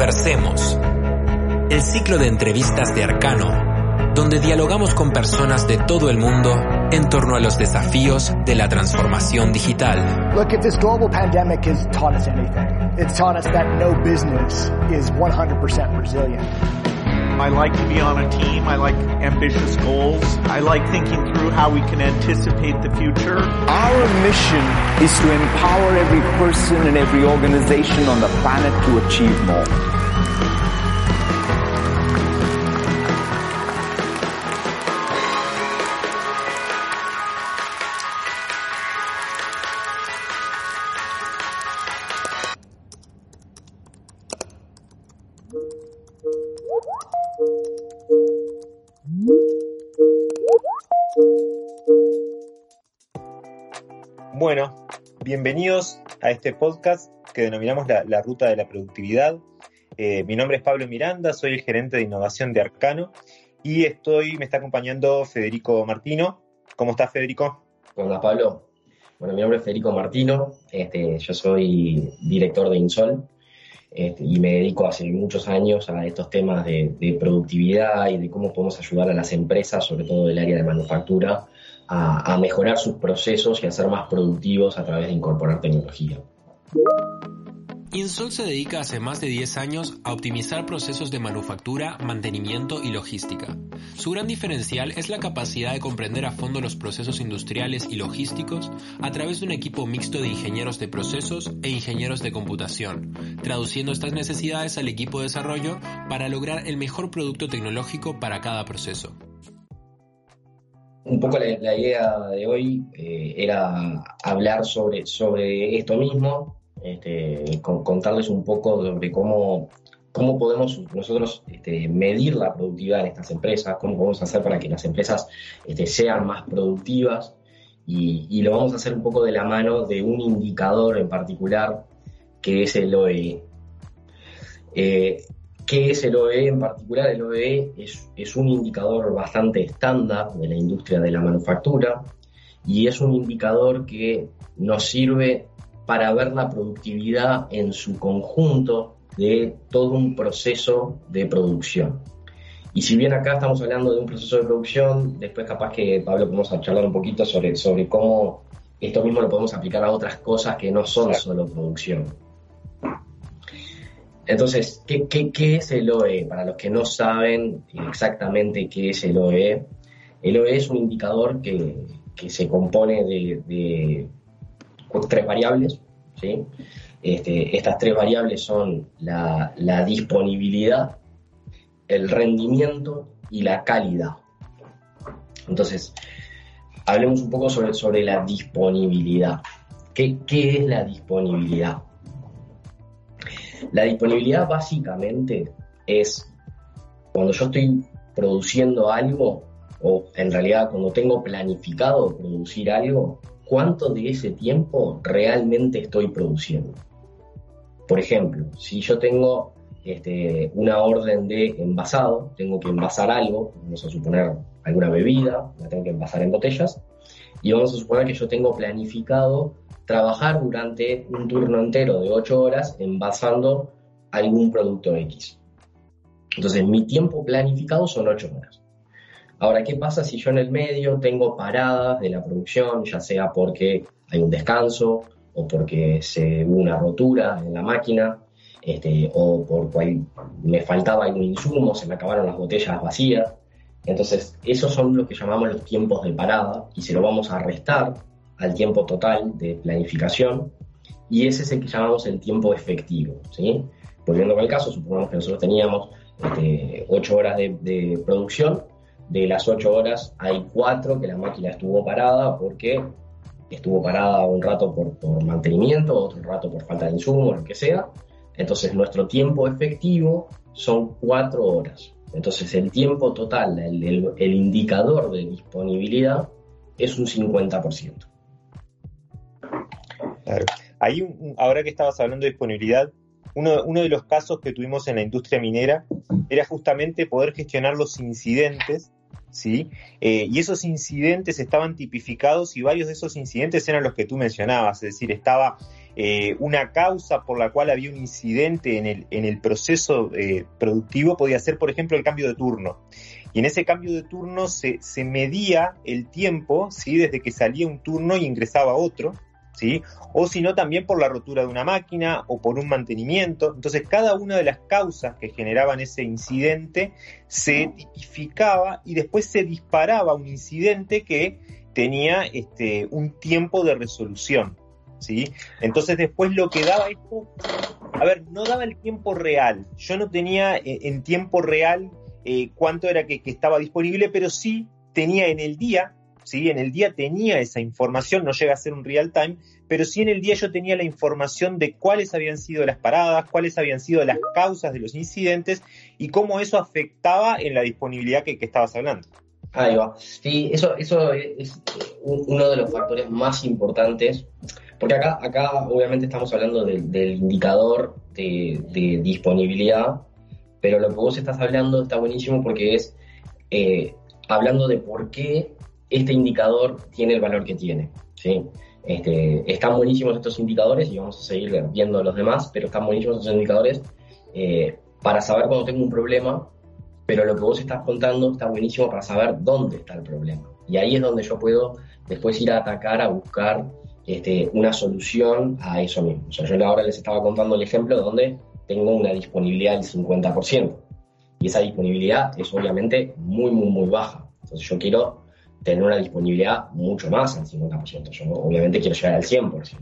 Conversemos. El ciclo de entrevistas de Arcano, donde dialogamos con personas de todo el mundo en torno a los desafíos de la transformación digital. Look, if this global pandemic has taught us anything, it's taught us that no business is 100% resilient. I like to be on a team. I like ambitious goals. I like thinking through how we can anticipate the future. Our mission is to empower every person and every organization on the planet to achieve more. Bueno, bienvenidos a este podcast que denominamos la, Ruta de la Productividad. Eh, mi nombre es Pablo Miranda, soy el gerente de innovación de Arcano y estoy, me está acompañando Federico Martino. ¿Cómo estás, Federico? Hola, Pablo. Bueno, mi nombre es Federico Martino, este, yo soy director de Insol este, y me dedico hace muchos años a estos temas de, de, productividad y de cómo podemos ayudar a las empresas, sobre todo del área de manufactura, a, mejorar sus procesos y a ser más productivos a través de incorporar tecnología. Insol se dedica hace más de 10 años a optimizar procesos de manufactura, mantenimiento y logística. Su gran diferencial es la capacidad de comprender a fondo los procesos industriales y logísticos a través de un equipo mixto de ingenieros de procesos e ingenieros de computación, traduciendo estas necesidades al equipo de desarrollo para lograr el mejor producto tecnológico para cada proceso un poco la, idea de hoy eh, era hablar sobre, sobre esto mismo, este, contarles un poco sobre cómo, cómo podemos nosotros este, medir la productividad en estas empresas, cómo podemos hacer para que las empresas este, sean más productivas y, lo vamos a hacer un poco de la mano de un indicador en particular que es el OE. Eh, ¿Qué es el OE en particular? El OE es, un indicador bastante estándar de la industria de la manufactura y es un indicador que nos sirve para ver la productividad en su conjunto de todo un proceso de producción. Y si bien acá estamos hablando de un proceso de producción, después capaz que Pablo podemos charlar un poquito sobre, sobre cómo esto mismo lo podemos aplicar a otras cosas que no son solo producción. Entonces, ¿qué, es el OE? Para los que no saben exactamente qué es el OE, el OE es un indicador que, se compone de, tres variables. Este, estas tres variables son la, disponibilidad, el rendimiento y la calidad. Entonces, hablemos un poco sobre, sobre la disponibilidad. ¿Qué, ¿Qué es la disponibilidad? La disponibilidad básicamente es cuando yo estoy produciendo algo, o en realidad cuando tengo planificado producir algo, cuánto de ese tiempo realmente estoy produciendo. Por ejemplo, si yo tengo este, una orden de envasado, tengo que envasar algo, vamos a suponer alguna bebida, la tengo que envasar en botellas, y vamos a suponer que yo tengo planificado trabajar durante un turno entero de 8 horas envasando algún producto X. Entonces, mi tiempo planificado son 8 horas. Ahora, ¿qué pasa si yo en el medio tengo paradas de la producción, ya sea porque hay un descanso o porque se hubo una rotura en la máquina, este, o por me faltaba algún insumo, se me acabaron las botellas vacías? Entonces, esos son lo que llamamos los tiempos de parada y se lo vamos a restar al tiempo total de planificación y ese es el que llamamos el tiempo efectivo. ¿sí? Volviendo el caso, supongamos que nosotros teníamos este, 8 horas de, producción, de las 8 horas hay 4 que la máquina estuvo parada porque estuvo parada un rato por, por mantenimiento, otro rato por falta de insumo, lo que sea. Entonces nuestro tiempo efectivo son 4 horas. Entonces el tiempo total, el, el indicador de disponibilidad es un 50%. Ahí, ahora que estabas hablando de disponibilidad, uno, uno, de los casos que tuvimos en la industria minera era justamente poder gestionar los incidentes, ¿sí? Eh, y esos incidentes estaban tipificados y varios de esos incidentes eran los que tú mencionabas, es decir, estaba eh, una causa por la cual había un incidente en el, en el proceso eh, productivo podía ser, por ejemplo, el cambio de turno. Y en ese cambio de turno se, se medía el tiempo, ¿sí? desde que salía un turno y ingresaba otro, ¿sí? o si no también por la rotura de una máquina o por un mantenimiento. Entonces cada una de las causas que generaban ese incidente se tipificaba y después se disparaba un incidente que tenía este, un tiempo de resolución. ¿sí? Entonces después lo que daba esto, a ver, no daba el tiempo real. Yo no tenía eh, en tiempo real eh, cuánto era que, que estaba disponible, pero sí tenía en el día ¿sí? En el día tenía esa información, no llega a ser un real time, pero sí en el día yo tenía la información de cuáles habían sido las paradas, cuáles habían sido las causas de los incidentes y cómo eso afectaba en la disponibilidad que, estabas hablando. Ahí va. Sí, eso, eso es uno de los factores más importantes, porque acá, acá obviamente estamos hablando del indicador de, de, disponibilidad, pero lo que vos estás hablando está buenísimo porque es eh, hablando de por qué este indicador tiene el valor que tiene. ¿sí? Este, están buenísimos estos indicadores y vamos a seguir viendo los demás, pero están buenísimos estos indicadores eh, para saber cuando tengo un problema, pero lo que vos estás contando está buenísimo para saber dónde está el problema. Y ahí es donde yo puedo después ir a atacar, a buscar este, una solución a eso mismo. O sea, yo ahora les estaba contando el ejemplo donde tengo una disponibilidad del 50%. Y esa disponibilidad es obviamente muy, muy, muy baja. Entonces yo quiero tener una disponibilidad mucho más al 50%. Yo obviamente quiero llegar al 100%.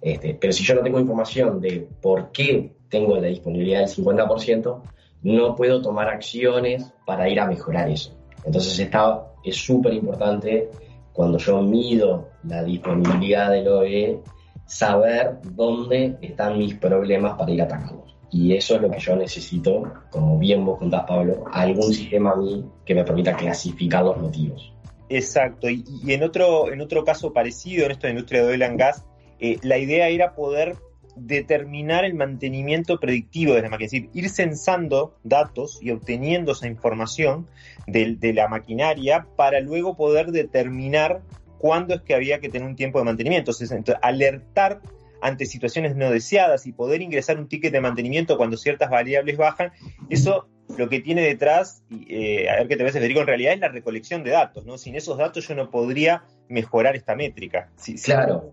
Este, pero si yo no tengo información de por qué tengo la disponibilidad del 50%, no puedo tomar acciones para ir a mejorar eso. Entonces está, es súper importante cuando yo mido la disponibilidad del OE, saber dónde están mis problemas para ir a atacarlos. Y eso es lo que yo necesito, como bien vos contás, Pablo, algún sistema a mí que me permita clasificar los motivos. Exacto, y, en, otro, en otro caso parecido, en esta industria de oil and gas, eh, la idea era poder determinar el mantenimiento predictivo de la máquina, es decir, ir censando datos y obteniendo esa información de, de, la maquinaria para luego poder determinar cuándo es que había que tener un tiempo de mantenimiento. Entonces, alertar ante situaciones no deseadas y poder ingresar un ticket de mantenimiento cuando ciertas variables bajan, eso lo que tiene detrás, eh, a ver qué te ves, Federico, en realidad es la recolección de datos, ¿no? Sin esos datos yo no podría mejorar esta métrica. claro.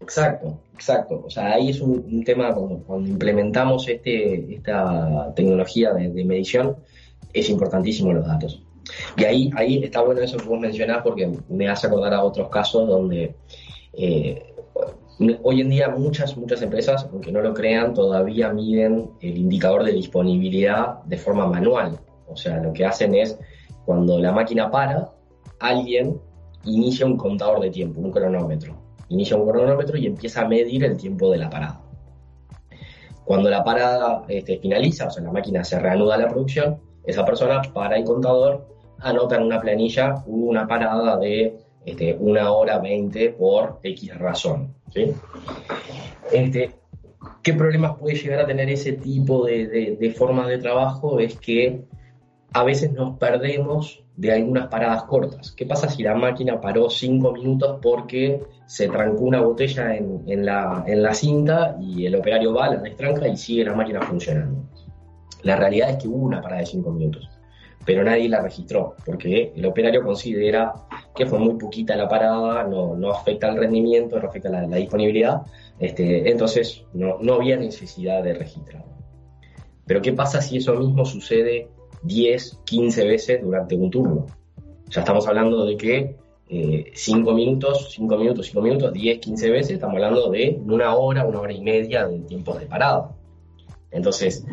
Exacto, exacto. O sea, ahí es un, tema cuando, implementamos este, esta tecnología de, medición, es importantísimo los datos. Y ahí, ahí está bueno eso que vos mencionás porque me hace acordar a otros casos donde eh, Hoy en día muchas, muchas empresas, aunque no lo crean, todavía miden el indicador de disponibilidad de forma manual. O sea, lo que hacen es, cuando la máquina para, alguien inicia un contador de tiempo, un cronómetro. Inicia un cronómetro y empieza a medir el tiempo de la parada. Cuando la parada este, finaliza, o sea, la máquina se reanuda la producción, esa persona para el contador, anota en una planilla una parada de este, una hora veinte por X razón. Este, ¿Qué problemas puede llegar a tener ese tipo de, de, de forma de trabajo? Es que a veces nos perdemos de algunas paradas cortas. ¿Qué pasa si la máquina paró cinco minutos porque se trancó una botella en, la, en, la, cinta y el operario va, la destranca y sigue la máquina funcionando? La realidad es que hubo una parada de cinco minutos pero nadie la registró, porque el operario considera que fue muy poquita la parada, no, no afecta el rendimiento, no afecta la, disponibilidad, este, entonces no, no había necesidad de registrar. Pero ¿qué pasa si eso mismo sucede 10, 15 veces durante un turno? Ya estamos hablando de que 5 eh, minutos, 5 minutos, 5 minutos, 10, 15 veces, estamos hablando de una hora, una hora y media de tiempo de parada. Entonces,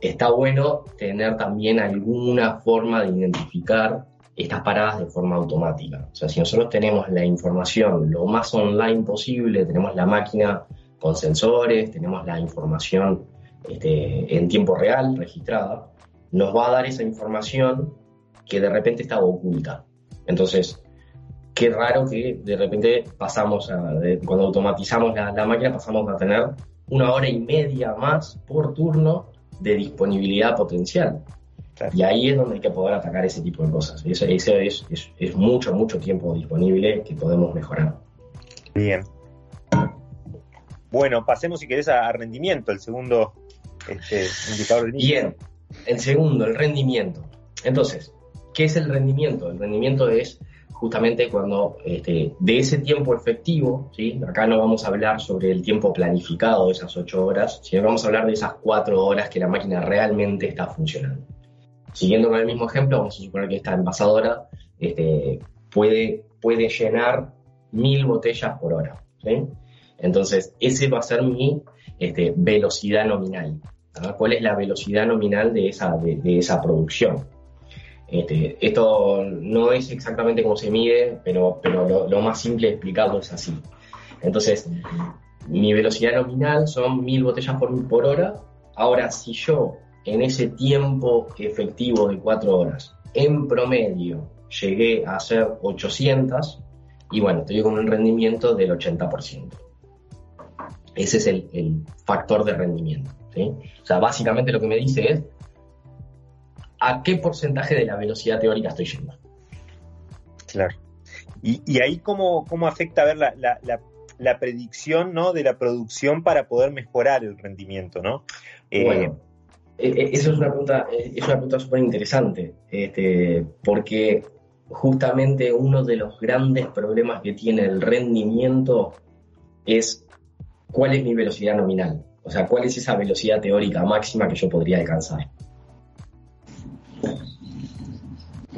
está bueno tener también alguna forma de identificar estas paradas de forma automática. O sea, si nosotros tenemos la información lo más online posible, tenemos la máquina con sensores, tenemos la información este, en tiempo real registrada, nos va a dar esa información que de repente estaba oculta. Entonces, qué raro que de repente pasamos a, cuando automatizamos la, la máquina, pasamos a tener una hora y media más por turno de disponibilidad potencial. Y ahí es donde hay que poder atacar ese tipo de cosas. Ese, es, es, mucho, mucho tiempo disponible que podemos mejorar. Bien. Bueno, pasemos si querés a, rendimiento, el segundo este, indicador del Bien, el segundo, el rendimiento. Entonces, ¿qué es el rendimiento? El rendimiento es justamente cuando este, de ese tiempo efectivo, ¿sí? acá no vamos a hablar sobre el tiempo planificado de esas ocho horas, sino que vamos a hablar de esas cuatro horas que la máquina realmente está funcionando. Siguiendo con el mismo ejemplo, vamos a suponer que esta envasadora este, puede, llenar mil botellas por hora. Entonces, ese va a ser mi este, velocidad nominal. ¿Cuál es la velocidad nominal de esa, producción? Este, esto no es exactamente cómo se mide, pero, lo, más simple de explicarlo es así. Entonces, mi velocidad nominal son mil botellas por hora. Ahora, si yo en ese tiempo efectivo de cuatro horas, en promedio, llegué a hacer 800, y bueno, estoy con un rendimiento del 80%. Ese es el, factor de rendimiento. O sea, básicamente lo que me dice es, a qué porcentaje de la velocidad teórica estoy yendo. Claro. Y, ahí cómo, cómo, afecta a ver la, predicción ¿no? de la producción para poder mejorar el rendimiento, ¿no? Eh, bueno, e, e, eso es una pregunta, eh, es una pregunta súper interesante, este, porque justamente uno de los grandes problemas que tiene el rendimiento es cuál es mi velocidad nominal, o sea, cuál es esa velocidad teórica máxima que yo podría alcanzar.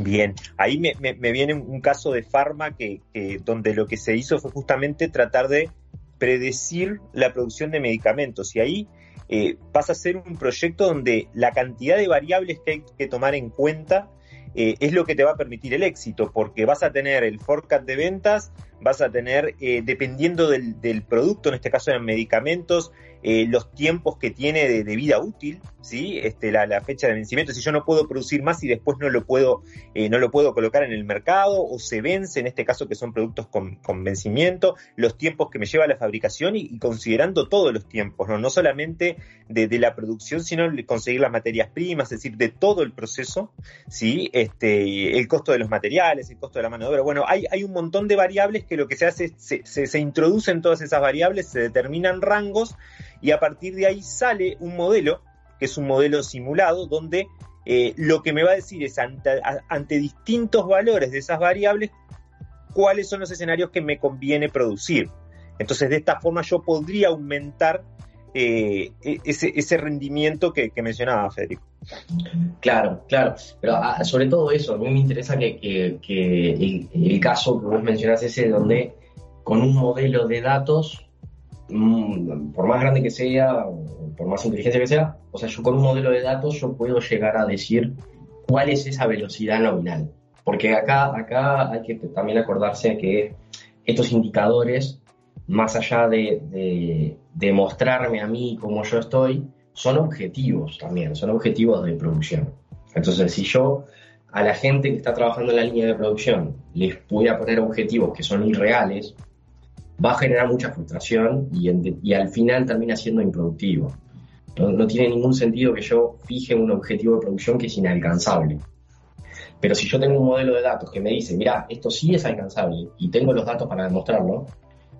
Bien, ahí me, viene un caso de Pharma que, donde lo que se hizo fue justamente tratar de predecir la producción de medicamentos y ahí eh, pasa a ser un proyecto donde la cantidad de variables que hay que tomar en cuenta eh, es lo que te va a permitir el éxito, porque vas a tener el forecast de ventas, vas a tener, eh, dependiendo del, producto, en este caso eran medicamentos, eh, los tiempos que tiene de, vida útil, ¿sí? Este, la, fecha de vencimiento, si yo no puedo producir más y después no lo puedo, eh, no lo puedo colocar en el mercado o se vence, en este caso que son productos con, vencimiento, los tiempos que me lleva la fabricación y, considerando todos los tiempos, no, no solamente de, la producción, sino de conseguir las materias primas, es decir, de todo el proceso, ¿sí? Este, el costo de los materiales, el costo de la mano de obra, bueno, hay, hay un montón de variables que lo que se hace es se, se, introducen todas esas variables, se determinan rangos, y a partir de ahí sale un modelo, que es un modelo simulado, donde eh, lo que me va a decir es ante, distintos valores de esas variables, cuáles son los escenarios que me conviene producir. Entonces, de esta forma yo podría aumentar eh, e-, ese, rendimiento que, mencionaba Federico. Claro, claro. Pero ah, sobre todo eso, a mí me interesa que, el, el, caso que vos mencionás ese donde con un modelo de datos Mm, por más grande que sea, por más inteligencia que sea, o sea, yo con un modelo de datos yo puedo llegar a decir cuál es esa velocidad nominal. Porque acá, acá hay que también acordarse que estos indicadores, más allá de, mostrarme a mí cómo yo estoy, son objetivos también, son objetivos de producción. Entonces, si yo a la gente que está trabajando en la línea de producción les voy a poner objetivos que son irreales, va a generar mucha frustración y, al final termina siendo improductivo. No, tiene ningún sentido que yo fije un objetivo de producción que es inalcanzable. Pero si yo tengo un modelo de datos que me dice, mira, esto sí es alcanzable y tengo los datos para demostrarlo,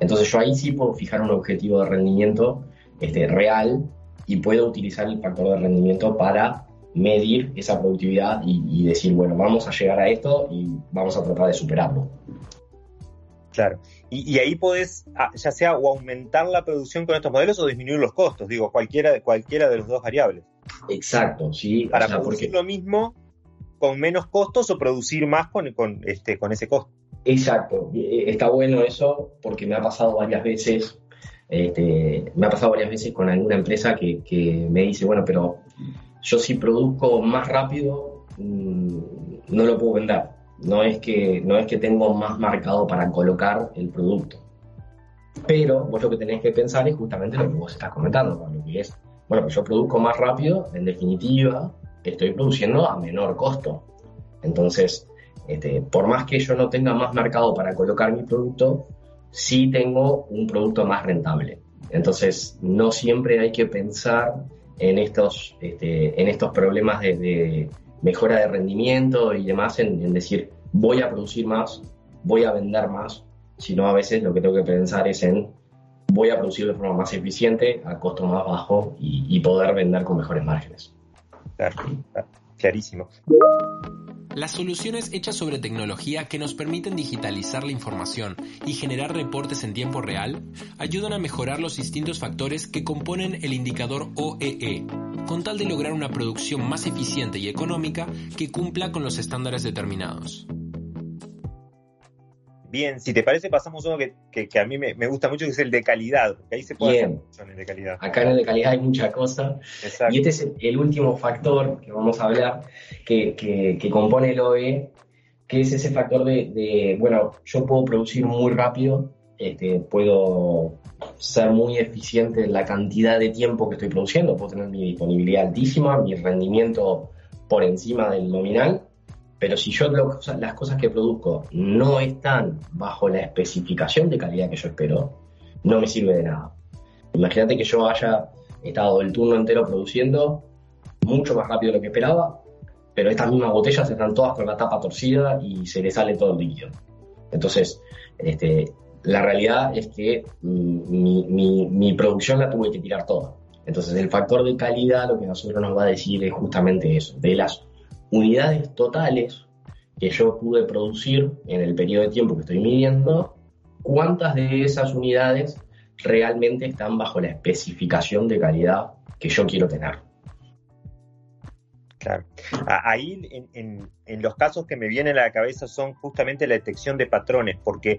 entonces yo ahí sí puedo fijar un objetivo de rendimiento este, real y puedo utilizar el factor de rendimiento para medir esa productividad y decir, bueno, vamos a llegar a esto y vamos a tratar de superarlo. Claro. Y, ahí podés, ah, ya sea o aumentar la producción con estos modelos o disminuir los costos, digo, cualquiera de cualquiera de los dos variables. Exacto, sí. Para producir lo mismo con menos costos o producir más con, con, este, con ese costo. Exacto. Eh, está bueno eso porque me ha pasado varias veces. Este, me ha pasado varias veces con alguna empresa que, me dice, bueno, pero yo si produzco más rápido, mm, no lo puedo vender no es que, no es que tengo más marcado para colocar el producto. Pero vos lo que tenés que pensar es justamente lo que vos estás comentando, lo que es, bueno, pues yo produzco más rápido, en definitiva, estoy produciendo a menor costo. Entonces, este, por más que yo no tenga más marcado para colocar mi producto, sí tengo un producto más rentable. Entonces, no siempre hay que pensar en estos, este, en estos problemas de mejora de rendimiento y demás en, decir voy a producir más, voy a vender más, sino a veces lo que tengo que pensar es en voy a producir de forma más eficiente, a costo más bajo y, poder vender con mejores márgenes. Claro, clarísimo. Las soluciones hechas sobre tecnología que nos permiten digitalizar la información y generar reportes en tiempo real ayudan a mejorar los distintos factores que componen el indicador OEE, e, con tal de lograr una producción más eficiente y económica que cumpla con los estándares determinados. Bien, si te parece, pasamos uno que, a mí me, gusta mucho, que es el de calidad, porque ahí se puede Bien. hacer el de calidad. Acá en el de calidad hay mucha cosa. Exacto. Y este es el último factor que vamos a hablar, que, compone el OE, que es ese factor de, bueno, yo puedo producir muy rápido, este, puedo ser muy eficiente en la cantidad de tiempo que estoy produciendo, puedo tener mi disponibilidad altísima, mi rendimiento por encima del nominal, pero si yo las cosas que produzco no están bajo la especificación de calidad que yo espero, no me sirve de nada. Imagínate que yo haya estado el turno entero produciendo mucho más rápido de lo que esperaba, pero estas mismas botellas están todas con la tapa torcida y se le sale todo el líquido. Entonces, este, la realidad es que mi, mi, producción la tuve que tirar toda. Entonces, el factor de calidad lo que nosotros nos va a decir es justamente eso, de las unidades totales que yo pude producir en el periodo de tiempo que estoy midiendo, cuántas de esas unidades realmente están bajo la especificación de calidad que yo quiero tener. Claro. Ahí en, los casos que me vienen a la cabeza son justamente la detección de patrones, porque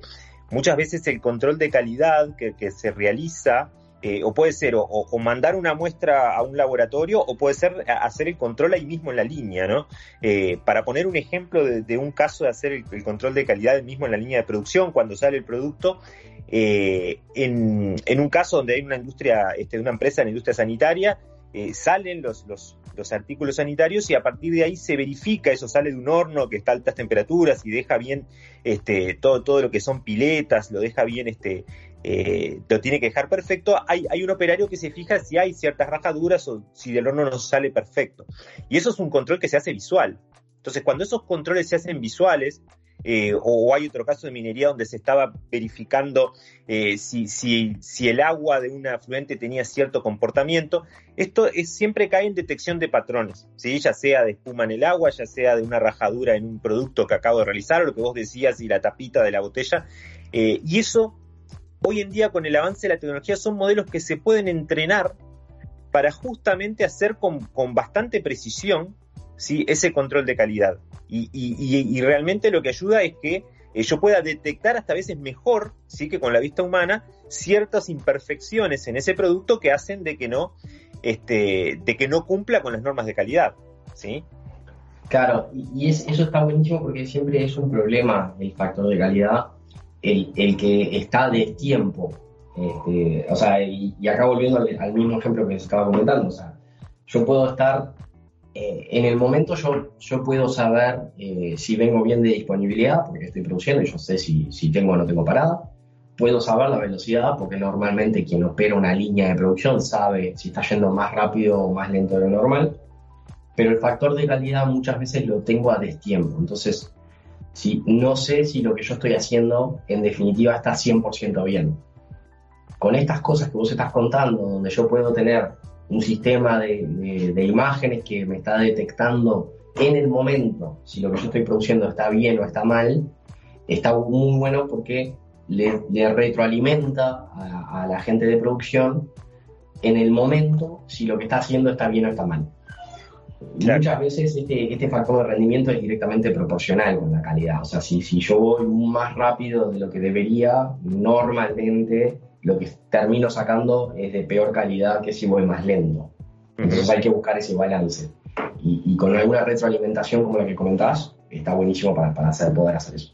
muchas veces el control de calidad que, que se realiza eh, o puede ser o, mandar una muestra a un laboratorio o puede ser hacer el control ahí mismo en la línea, ¿no? Eh, para poner un ejemplo de, un caso de hacer el, control de calidad mismo en la línea de producción, cuando sale el producto, eh, en, un caso donde hay una industria, este, una empresa en la industria sanitaria, salen los, los, los, artículos sanitarios y a partir de ahí se verifica, eso sale de un horno que está a altas temperaturas y deja bien este, todo, todo lo que son piletas, lo deja bien este, eh, lo tiene que dejar perfecto, hay, un operario que se fija si hay ciertas rajaduras o si del horno no sale perfecto. Y eso es un control que se hace visual. Entonces, cuando esos controles se hacen visuales, eh, o, hay otro caso de minería donde se estaba verificando eh, si, el agua de un afluente tenía cierto comportamiento, esto es, siempre cae en detección de patrones, ¿sí? ya sea de espuma en el agua, ya sea de una rajadura en un producto que acabo de realizar, o lo que vos decías, y la tapita de la botella, y eso hoy en día con el avance de la tecnología son modelos que se pueden entrenar para justamente hacer con, bastante precisión ese control de calidad. Y, realmente lo que ayuda es que eh, yo pueda detectar hasta veces mejor ¿sí? que con la vista humana ciertas imperfecciones en ese producto que hacen de que no, este, cumpla con las normas de calidad. ¿sí? Claro, y eso está buenísimo porque siempre es un problema el factor de calidad el, que está de tiempo. Este, o sea, y, acá volviendo al, mismo ejemplo que estaba comentando, o sea, yo puedo estar, eh, en el momento yo, yo puedo saber eh, si vengo bien de disponibilidad, porque estoy produciendo y yo sé si, si tengo o no tengo parada. Puedo saber la velocidad, porque normalmente quien opera una línea de producción sabe si está yendo más rápido o más lento de lo normal. Pero el factor de calidad muchas veces lo tengo a destiempo. Entonces, si no sé si lo que yo estoy haciendo en definitiva está 100% bien. Con estas cosas que vos estás contando, donde yo puedo tener un sistema de, imágenes que me está detectando en el momento si lo que yo estoy produciendo está bien o está mal, está muy bueno porque le, retroalimenta a, a la gente de producción en el momento si lo que está haciendo está bien o está mal. Muchas veces este, este, factor de rendimiento es directamente proporcional con la calidad. O sea, si, si yo voy más rápido de lo que debería, normalmente lo que termino sacando es de peor calidad que si voy más lento. Entonces hay que buscar ese balance. Y, con alguna retroalimentación como la que comentás, está buenísimo para, para hacer, poder hacer eso.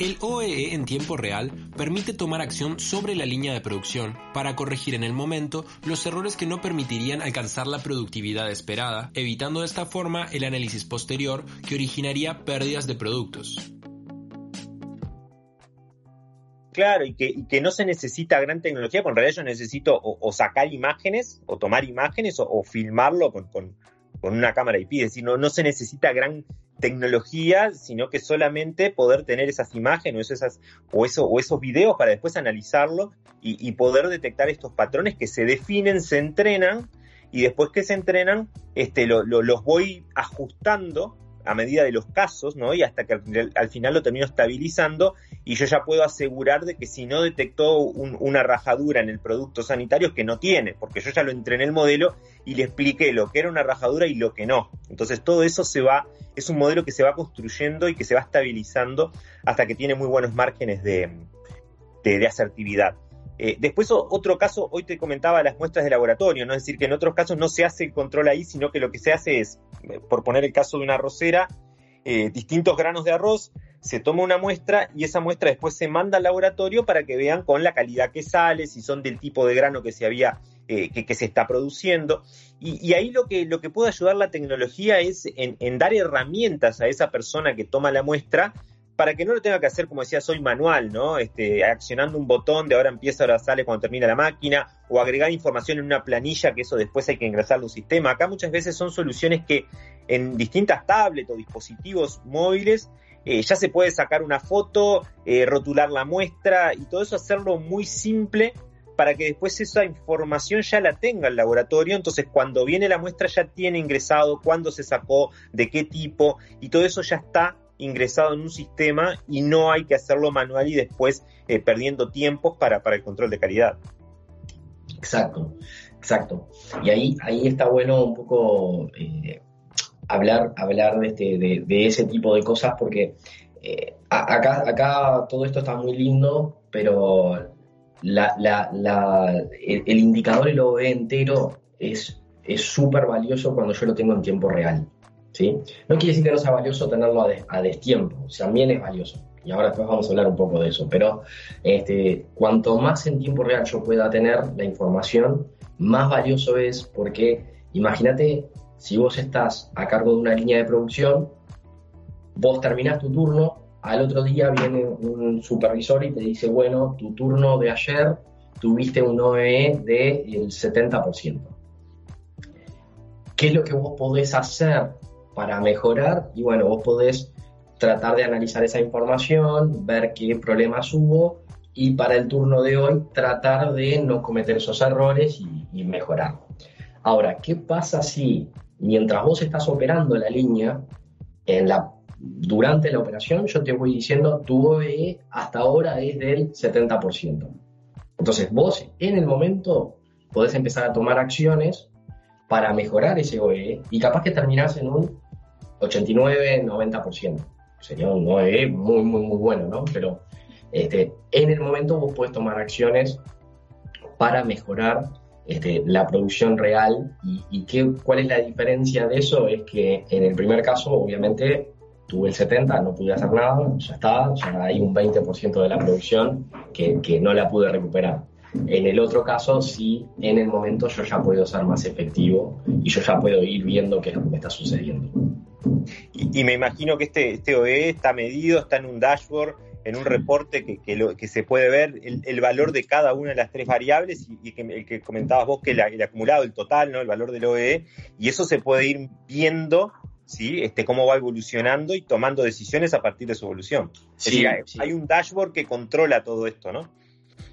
El OEE e en tiempo real permite tomar acción sobre la línea de producción para corregir en el momento los errores que no permitirían alcanzar la productividad esperada, evitando de esta forma el análisis posterior que originaría pérdidas de productos. Claro, y que, no se necesita gran tecnología, porque en realidad yo necesito o, sacar imágenes, o tomar imágenes, o, filmarlo con, una cámara IP, es decir, no, no se necesita gran tecnología, sino que solamente poder tener esas imágenes o, esas, o, eso, o esos videos para después analizarlo y, poder detectar estos patrones que se definen, se entrenan y después que se entrenan, este, los voy ajustando a medida de los casos, ¿no? Y hasta que al, final lo termino estabilizando y yo ya puedo asegurar de que si no detectó una rajadura en el producto sanitario, que no tiene, porque yo ya lo entrené el modelo y le expliqué lo que era una rajadura y lo que no. Entonces todo eso se va, es un modelo que se va construyendo y que se va estabilizando hasta que tiene muy buenos márgenes de, de asertividad. Eh, después otro caso, hoy te comentaba las muestras de laboratorio, ¿no? Es decir, que en otros casos no se hace el control ahí, sino que lo que se hace es, eh, por poner el caso de una arrocera, eh, distintos granos de arroz, se toma una muestra y esa muestra después se manda al laboratorio para que vean con la calidad que sale, si son del tipo de grano que se había, que, se está produciendo. Y, ahí lo que, lo que puede ayudar la tecnología es en dar herramientas a esa persona que toma la muestra para que no lo tenga que hacer, como decía, soy manual, ¿no? Este, accionando un botón de ahora empieza, ahora sale cuando termina la máquina, o agregar información en una planilla que eso después hay que ingresarlo a un sistema. Acá muchas veces son soluciones que en distintas tablets o dispositivos móviles eh, ya se puede sacar una foto, eh, rotular la muestra y todo eso hacerlo muy simple para que después esa información ya la tenga el laboratorio, entonces cuando viene la muestra ya tiene ingresado cuándo se sacó, de qué tipo, y todo eso ya está ingresado en un sistema y no hay que hacerlo manual y después eh, perdiendo tiempos para, para el control de calidad. Exacto, exacto. Y ahí, ahí está bueno un poco eh, hablar, hablar de, este, de, ese tipo de cosas porque eh, acá, acá todo esto está muy lindo, pero la, la, el, indicador y lo ve entero es súper valioso cuando yo lo tengo en tiempo real. No quiere decir que no sea valioso tenerlo a, destiempo, también es valioso. Y ahora después vamos a hablar un poco de eso. Pero este, cuanto más en tiempo real yo pueda tener la información, más valioso es porque imagínate si vos estás a cargo de una línea de producción, vos terminás tu turno, al otro día viene un supervisor y te dice, bueno, tu turno de ayer tuviste un OE del 70%. ¿Qué es lo que vos podés hacer para mejorar y bueno, vos podés tratar de analizar esa información, ver qué problemas hubo y para el turno de hoy tratar de no cometer esos errores y, mejorar. Ahora, ¿qué pasa si mientras vos estás operando la línea, en la, durante la operación yo te voy diciendo tu OE hasta ahora es del 70%? Entonces vos en el momento podés empezar a tomar acciones para mejorar ese OE y capaz que terminás en un 89, 90%. Sería un OE muy, muy, muy bueno, ¿no? Pero este, en el momento vos puedes tomar acciones para mejorar este, la producción real y, qué, cuál es la diferencia de eso es que en el primer caso obviamente tuve el 70, no pude hacer nada, ya está, ya hay un 20% de la producción que, que no la pude recuperar. En el otro caso, sí, en el momento yo ya puedo ser más efectivo y yo ya puedo ir viendo qué es lo que me está sucediendo. Y, me imagino que este, este OE está medido, está en un dashboard, en un reporte que, que, se puede ver el, valor de cada una de las tres variables y, que, el que comentabas vos que el, acumulado, el total, ¿no? el valor del OE, y eso se puede ir viendo ¿sí? Este, cómo va evolucionando y tomando decisiones a partir de su evolución. Sí, hay, un dashboard que controla todo esto, ¿no?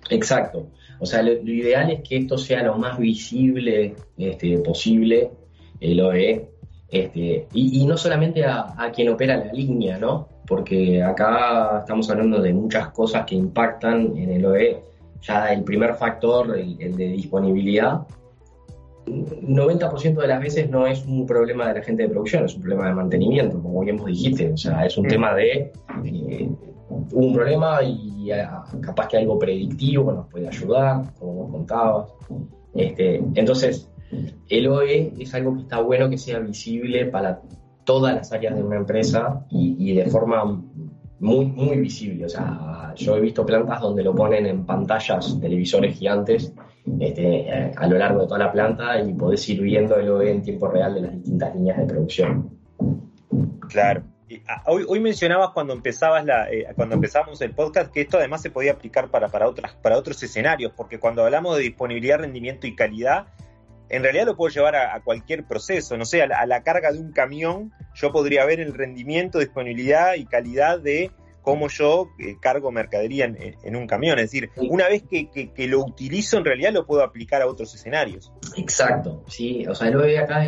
Exacto. O sea, lo, ideal es que esto sea lo más visible este, posible, el OE, este, y, no solamente a, quien opera la línea, ¿no? Porque acá estamos hablando de muchas cosas que impactan en el OE. Ya el primer factor, el, de disponibilidad, 90% de las veces no es un problema de la gente de producción, es un problema de mantenimiento, como bien vos dijiste. O sea, es un mm. tema de eh, un problema y ah, capaz que algo predictivo nos puede ayudar, como vos contabas. Este, entonces, el OE es algo que está bueno que sea visible para todas las áreas de una empresa y, de forma muy, muy visible. O sea, yo he visto plantas donde lo ponen en pantallas, televisores gigantes este, a lo largo de toda la planta y podés ir viendo el OE en tiempo real de las distintas líneas de producción. Claro. Ah, hoy, hoy, mencionabas cuando empezabas la, eh, cuando empezamos el podcast que esto además se podía aplicar para, para, otras, para otros escenarios, porque cuando hablamos de disponibilidad, rendimiento y calidad, en realidad lo puedo llevar a, cualquier proceso, no sé, a la, carga de un camión, yo podría ver el rendimiento, disponibilidad y calidad de cómo yo eh, cargo mercadería en, un camión. Es decir, una vez que, lo utilizo, en realidad lo puedo aplicar a otros escenarios. Exacto, sí, o sea, lo ve acá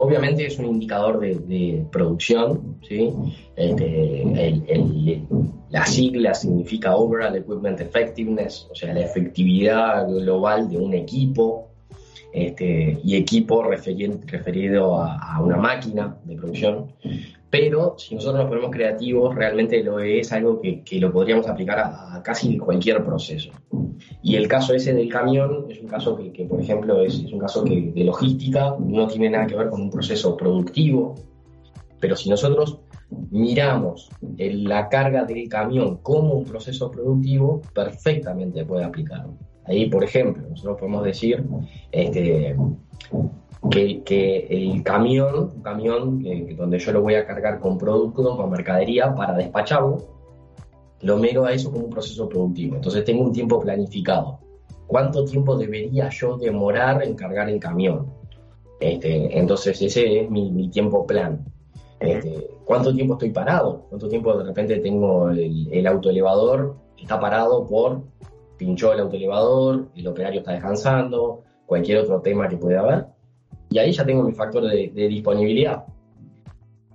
obviamente es un indicador de, producción, ¿sí? Este, la sigla significa Overall Equipment Effectiveness, o sea, la efectividad global de un equipo, este, y equipo referido a, una máquina de producción. Pero si nosotros nos ponemos creativos, realmente lo es algo que, lo podríamos aplicar a, casi cualquier proceso. Y el caso ese del camión es un caso que, por ejemplo, es, un caso que de logística, no tiene nada que ver con un proceso productivo, pero si nosotros miramos la carga del camión como un proceso productivo, perfectamente puede aplicarlo. Ahí, por ejemplo, nosotros podemos decir este, que, el camión, un camión donde yo lo voy a cargar con producto, con mercadería para despacharlo, lo miro a eso como un proceso productivo. Entonces tengo un tiempo planificado. ¿Cuánto tiempo debería yo demorar en cargar el camión? Este, entonces ese es mi, tiempo plan. Este, ¿Cuánto tiempo estoy parado? ¿Cuánto tiempo de repente tengo el, el autoelevador? Está parado por pinchó el autoelevador, el operario está descansando, cualquier otro tema que pueda haber. Y ahí ya tengo mi factor de, disponibilidad.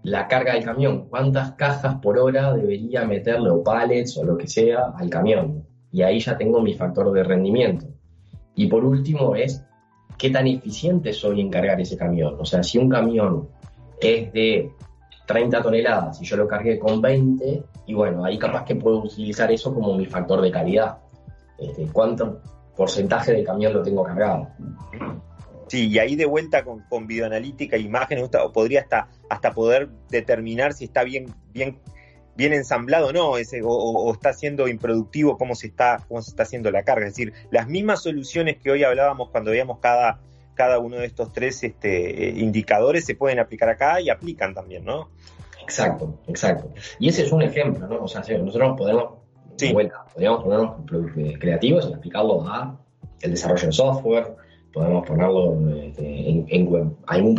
La carga del camión, cuántas cajas por hora debería meterle o pallets o lo que sea al camión. Y ahí ya tengo mi factor de rendimiento. Y por último es qué tan eficiente soy en cargar ese camión. O sea, si un camión es de 30 toneladas y yo lo cargué con 20, y bueno, ahí capaz que puedo utilizar eso como mi factor de calidad. Este, ¿Cuánto porcentaje del camión lo tengo cargado? Sí, y ahí de vuelta con, con videoanalítica, imágenes, podría hasta, hasta poder determinar si está bien, bien, bien ensamblado o no, ese, o, está siendo improductivo, cómo se está, cómo se está haciendo la carga. Es decir, las mismas soluciones que hoy hablábamos cuando veíamos cada, cada uno de estos tres este, indicadores se pueden aplicar acá y aplican también, ¿no? Exacto, exacto. Y ese es un ejemplo, ¿no? O sea, nosotros podemos, de vuelta, podríamos ponernos creativos y aplicarlo a el desarrollo de software, podemos ponerlo este, en, algún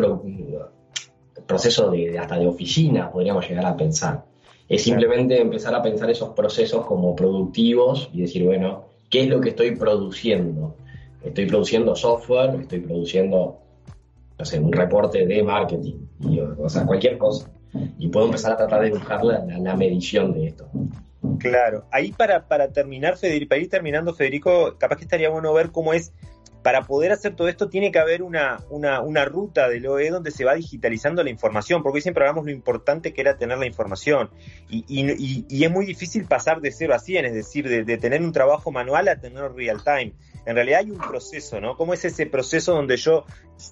proceso de, hasta de oficina, podríamos llegar a pensar. Es simplemente empezar a pensar esos procesos como productivos y decir, bueno, ¿qué es lo que estoy produciendo? Estoy produciendo software, estoy produciendo, no sé, un reporte de marketing, o sea, cualquier cosa. Y puedo empezar a tratar de buscar la, la medición de esto. Claro, ahí para, para terminar, Federico, para ir terminando, Federico, capaz que estaría bueno ver cómo es para poder hacer todo esto tiene que haber una, una, ruta del OE donde se va digitalizando la información, porque hoy siempre hablamos lo importante que era tener la información. Y, y, es muy difícil pasar de 0 a 100, es decir, de, tener un trabajo manual a tener real time. En realidad hay un proceso, ¿no? ¿Cómo es ese proceso donde yo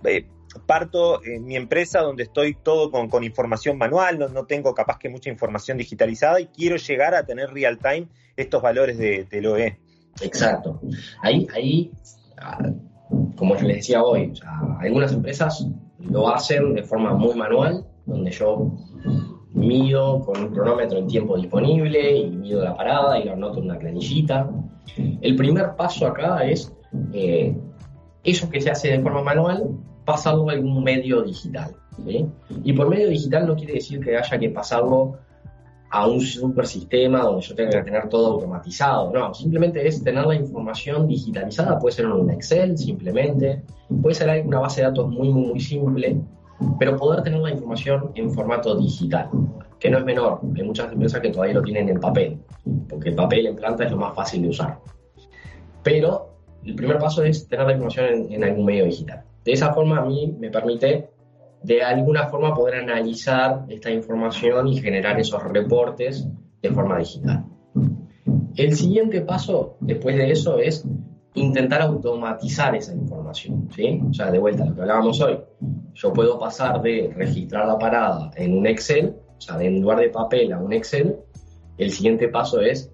eh, parto en mi empresa, donde estoy todo con, información manual, no, tengo capaz que mucha información digitalizada y quiero llegar a tener real time estos valores de, del OE? Exacto. Ahí, ahí como les decía hoy, algunas empresas lo hacen de forma muy manual, donde yo mido con un cronómetro en tiempo disponible y mido la parada y lo anoto en una planillita. El primer paso acá es eh, eso que se hace de forma manual, pasarlo a algún medio digital. Y por medio digital no quiere decir que haya que pasarlo a un super sistema donde yo tenga que tener todo automatizado. No, simplemente es tener la información digitalizada. Puede ser en un Excel, simplemente. Puede ser una base de datos muy, muy, muy simple. Pero poder tener la información en formato digital, que no es menor. Hay muchas empresas que todavía lo tienen en papel, porque el papel en planta es lo más fácil de usar. Pero el primer paso es tener la información en, en algún medio digital. De esa forma a mí me permite de alguna forma poder analizar esta información y generar esos reportes de forma digital. El siguiente paso después de eso es intentar automatizar esa información, ¿sí? O sea, de vuelta, lo que hablábamos hoy, yo puedo pasar de registrar la parada en un Excel, o sea, de en lugar de papel a un Excel, el siguiente paso es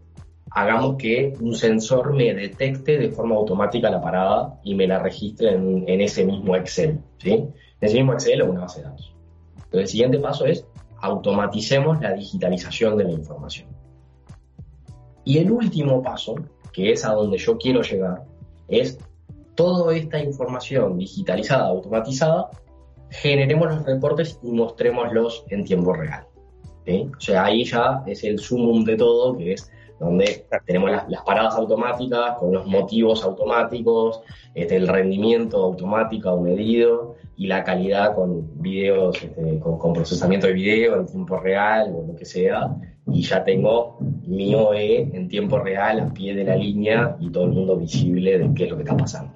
hagamos que un sensor me detecte de forma automática la parada y me la registre en, en ese mismo Excel, ¿sí? mismo Excel o una base de datos. Entonces, el siguiente paso es automaticemos la digitalización de la información. Y el último paso, que es a donde yo quiero llegar, es toda esta información digitalizada, automatizada, generemos los reportes y mostrémoslos en tiempo real. O sea, ahí ya es el sumum de todo, que es donde tenemos las, paradas automáticas con los motivos automáticos, este, el rendimiento automático medido y la calidad con videos, este, con, procesamiento de video en tiempo real o lo que sea. Y ya tengo mi OE en tiempo real, a pie de la línea y todo el mundo visible de qué es lo que está pasando.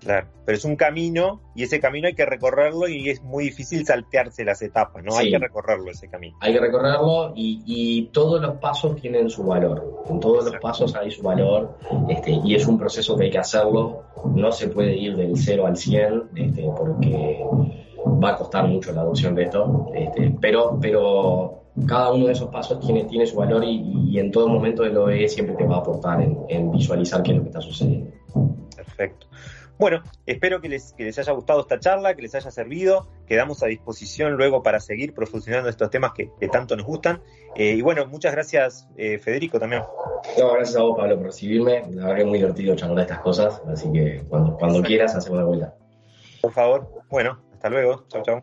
Claro, pero es un camino y ese camino hay que recorrerlo y es muy difícil saltearse las etapas, ¿no? Hay que recorrerlo ese camino. Hay que recorrerlo y, todos los pasos tienen su valor. En todos los pasos hay su valor este, y es un proceso que hay que hacerlo. No se puede ir del 0 al 100 este, porque va a costar mucho la adopción de esto, este, pero, pero cada uno de esos pasos tiene, tiene su valor y, en todo momento de lo OE siempre te va a aportar en, en visualizar qué es lo que está sucediendo. Perfecto. Bueno, espero que les, haya gustado esta charla, que les haya servido. Quedamos a disposición luego para seguir profundizando estos temas que, tanto nos gustan. Eh, y bueno, muchas gracias, eh, Federico, también. No, gracias a vos, Pablo, por recibirme. La verdad que es muy divertido charlar estas cosas, así que cuando, cuando quieras hacemos la vuelta. Por favor. Bueno, hasta luego. Chao, chao.